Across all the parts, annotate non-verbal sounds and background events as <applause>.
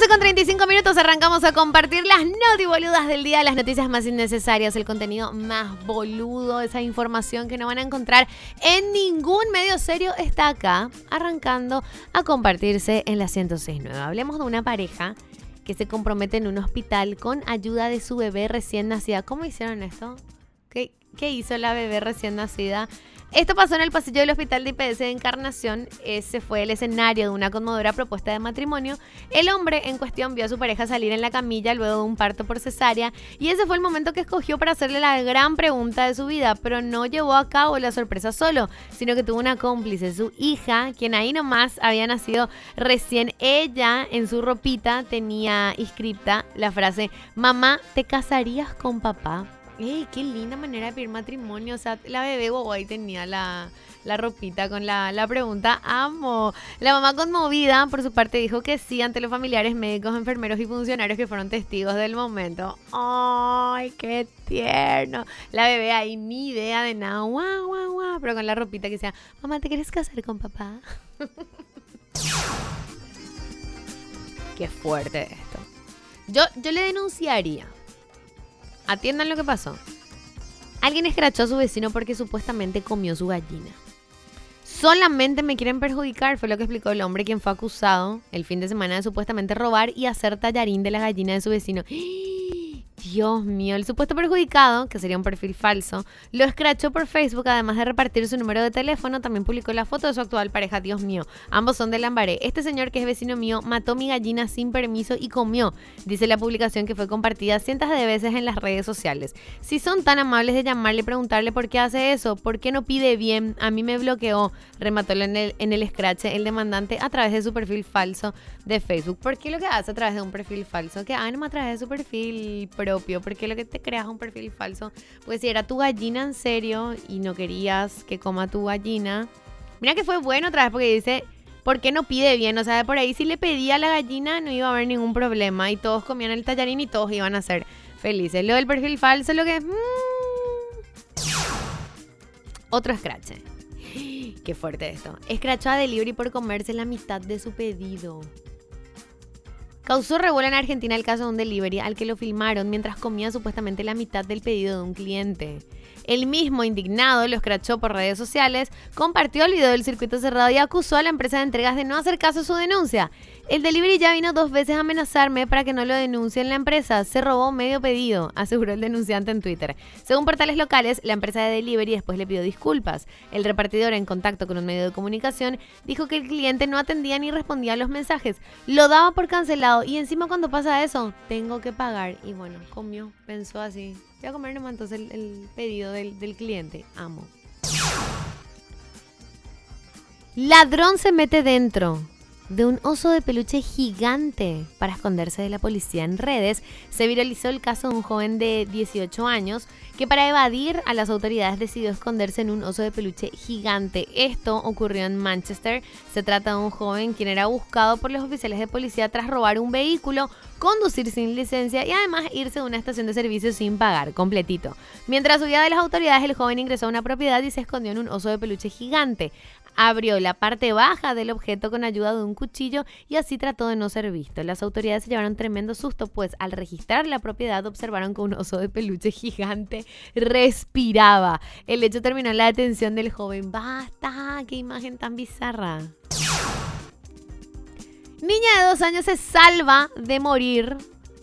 Con 35 minutos arrancamos a compartir las boludas del día, las noticias más innecesarias, el contenido más boludo, esa información que no van a encontrar en ningún medio serio está acá, arrancando a compartirse en la 1069. Hablemos de una pareja que se compromete en un hospital con ayuda de su bebé recién nacida. ¿Cómo hicieron esto? ¿Qué, qué hizo la bebé recién nacida? Esto pasó en el pasillo del hospital de IPS de Encarnación. Ese fue el escenario de una conmovedora propuesta de matrimonio. El hombre en cuestión vio a su pareja salir en la camilla luego de un parto por cesárea y ese fue el momento que escogió para hacerle la gran pregunta de su vida, pero no llevó a cabo la sorpresa solo, sino que tuvo una cómplice, su hija, quien ahí nomás había nacido recién. Ella en su ropita tenía inscripta la frase, mamá, ¿te casarías con papá? ¡Ey, qué linda manera de pedir matrimonio! O sea, la bebé ahí tenía la, la ropita con la, la, pregunta. ¡Amo! La mamá conmovida, por su parte, dijo que sí ante los familiares, médicos, enfermeros y funcionarios que fueron testigos del momento. ¡Ay, qué tierno! La bebé ahí ni idea de nada. ¡Guau, guau, guau! Pero con la ropita que decía, mamá, ¿te quieres casar con papá? <laughs> qué fuerte esto. Yo, yo le denunciaría Atiendan lo que pasó. Alguien escrachó a su vecino porque supuestamente comió su gallina. Solamente me quieren perjudicar, fue lo que explicó el hombre quien fue acusado el fin de semana de supuestamente robar y hacer tallarín de la gallina de su vecino. Dios mío, el supuesto perjudicado, que sería un perfil falso, lo escrachó por Facebook, además de repartir su número de teléfono, también publicó la foto de su actual pareja, Dios mío. Ambos son de Lambaré. Este señor, que es vecino mío, mató mi gallina sin permiso y comió, dice la publicación que fue compartida cientos de veces en las redes sociales. Si son tan amables de llamarle y preguntarle por qué hace eso, por qué no pide bien, a mí me bloqueó, remató en el, en el scratch el demandante a través de su perfil falso de Facebook. ¿Por qué lo que hace a través de un perfil falso? Que hagan a través de su perfil porque lo que te creas un perfil falso. Pues si era tu gallina en serio y no querías que coma tu gallina. Mira que fue bueno otra vez porque dice, ¿por qué no pide bien? O sea, por ahí si le pedía a la gallina no iba a haber ningún problema y todos comían el tallarín y todos iban a ser felices. Lo del perfil falso, lo que es... Mmm, otro scratch. <gasps> Qué fuerte esto. Escrachó a Delivery por comerse la mitad de su pedido. Causó revuelo en Argentina el caso de un delivery al que lo filmaron mientras comía supuestamente la mitad del pedido de un cliente. El mismo, indignado, lo escrachó por redes sociales, compartió el video del circuito cerrado y acusó a la empresa de entregas de no hacer caso a su denuncia. El delivery ya vino dos veces a amenazarme para que no lo denuncie en la empresa. Se robó medio pedido, aseguró el denunciante en Twitter. Según portales locales, la empresa de delivery después le pidió disculpas. El repartidor, en contacto con un medio de comunicación, dijo que el cliente no atendía ni respondía a los mensajes. Lo daba por cancelado y encima cuando pasa eso, tengo que pagar. Y bueno, comió, pensó así. Voy a comer nomás entonces el, pedido del, del cliente. Amo. Ladrón se mete dentro de un oso de peluche gigante para esconderse de la policía en redes, se viralizó el caso de un joven de 18 años que para evadir a las autoridades decidió esconderse en un oso de peluche gigante. Esto ocurrió en Manchester. Se trata de un joven quien era buscado por los oficiales de policía tras robar un vehículo, conducir sin licencia y además irse a una estación de servicio sin pagar, completito. Mientras huía de las autoridades, el joven ingresó a una propiedad y se escondió en un oso de peluche gigante. Abrió la parte baja del objeto con ayuda de un cuchillo y así trató de no ser visto. Las autoridades se llevaron tremendo susto, pues al registrar la propiedad observaron que un oso de peluche gigante respiraba. El hecho terminó la detención del joven. ¡Basta! ¡Qué imagen tan bizarra! Niña de dos años se salva de morir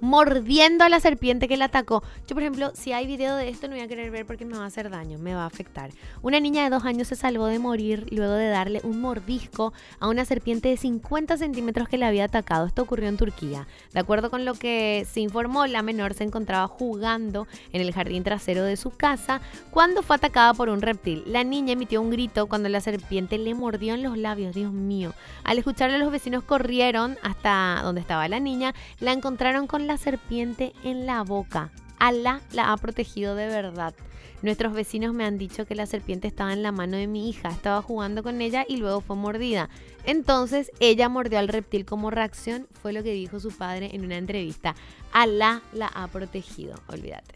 mordiendo a la serpiente que la atacó. Yo, por ejemplo, si hay video de esto, no voy a querer ver porque me va a hacer daño, me va a afectar. Una niña de dos años se salvó de morir luego de darle un mordisco a una serpiente de 50 centímetros que le había atacado. Esto ocurrió en Turquía. De acuerdo con lo que se informó, la menor se encontraba jugando en el jardín trasero de su casa cuando fue atacada por un reptil. La niña emitió un grito cuando la serpiente le mordió en los labios. Dios mío. Al escucharle, los vecinos corrieron hasta donde estaba la niña. La encontraron la serpiente en la boca. Alá la ha protegido de verdad. Nuestros vecinos me han dicho que la serpiente estaba en la mano de mi hija, estaba jugando con ella y luego fue mordida. Entonces ella mordió al reptil como reacción, fue lo que dijo su padre en una entrevista. Alá la ha protegido, olvídate.